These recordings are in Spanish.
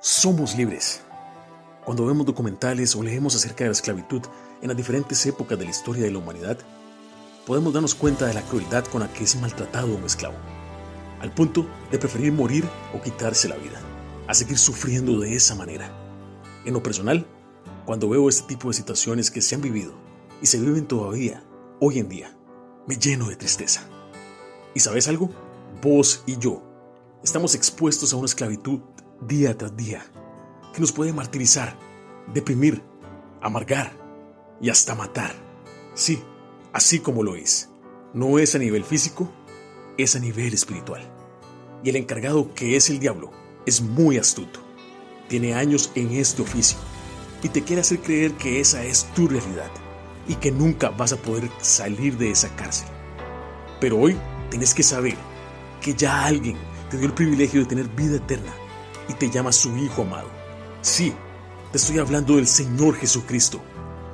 Somos libres. Cuando vemos documentales o leemos acerca de la esclavitud en las diferentes épocas de la historia de la humanidad, podemos darnos cuenta de la crueldad con la que es maltratado un esclavo, al punto de preferir morir o quitarse la vida, a seguir sufriendo de esa manera. En lo personal, cuando veo este tipo de situaciones que se han vivido y se viven todavía hoy en día, me lleno de tristeza. ¿Y sabes algo? Vos y yo estamos expuestos a una esclavitud día tras día, que nos puede martirizar, deprimir, amargar y hasta matar. Sí, así como lo es. No es a nivel físico, es a nivel espiritual. Y el encargado que es el diablo es muy astuto. Tiene años en este oficio y te quiere hacer creer que esa es tu realidad y que nunca vas a poder salir de esa cárcel. Pero hoy tienes que saber que ya alguien te dio el privilegio de tener vida eterna y te llama su Hijo amado. Sí, te estoy hablando del Señor Jesucristo,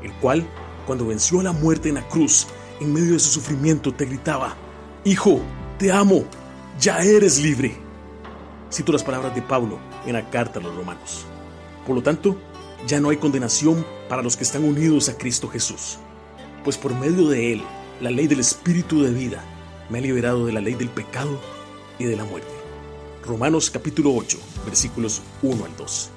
el cual, cuando venció a la muerte en la cruz, en medio de su sufrimiento, te gritaba, Hijo, te amo, ya eres libre. Cito las palabras de Pablo en la carta a los romanos. Por lo tanto, ya no hay condenación para los que están unidos a Cristo Jesús, pues por medio de Él, la ley del Espíritu de vida me ha liberado de la ley del pecado y de la muerte. Romanos capítulo 8, versículos 1 al 2.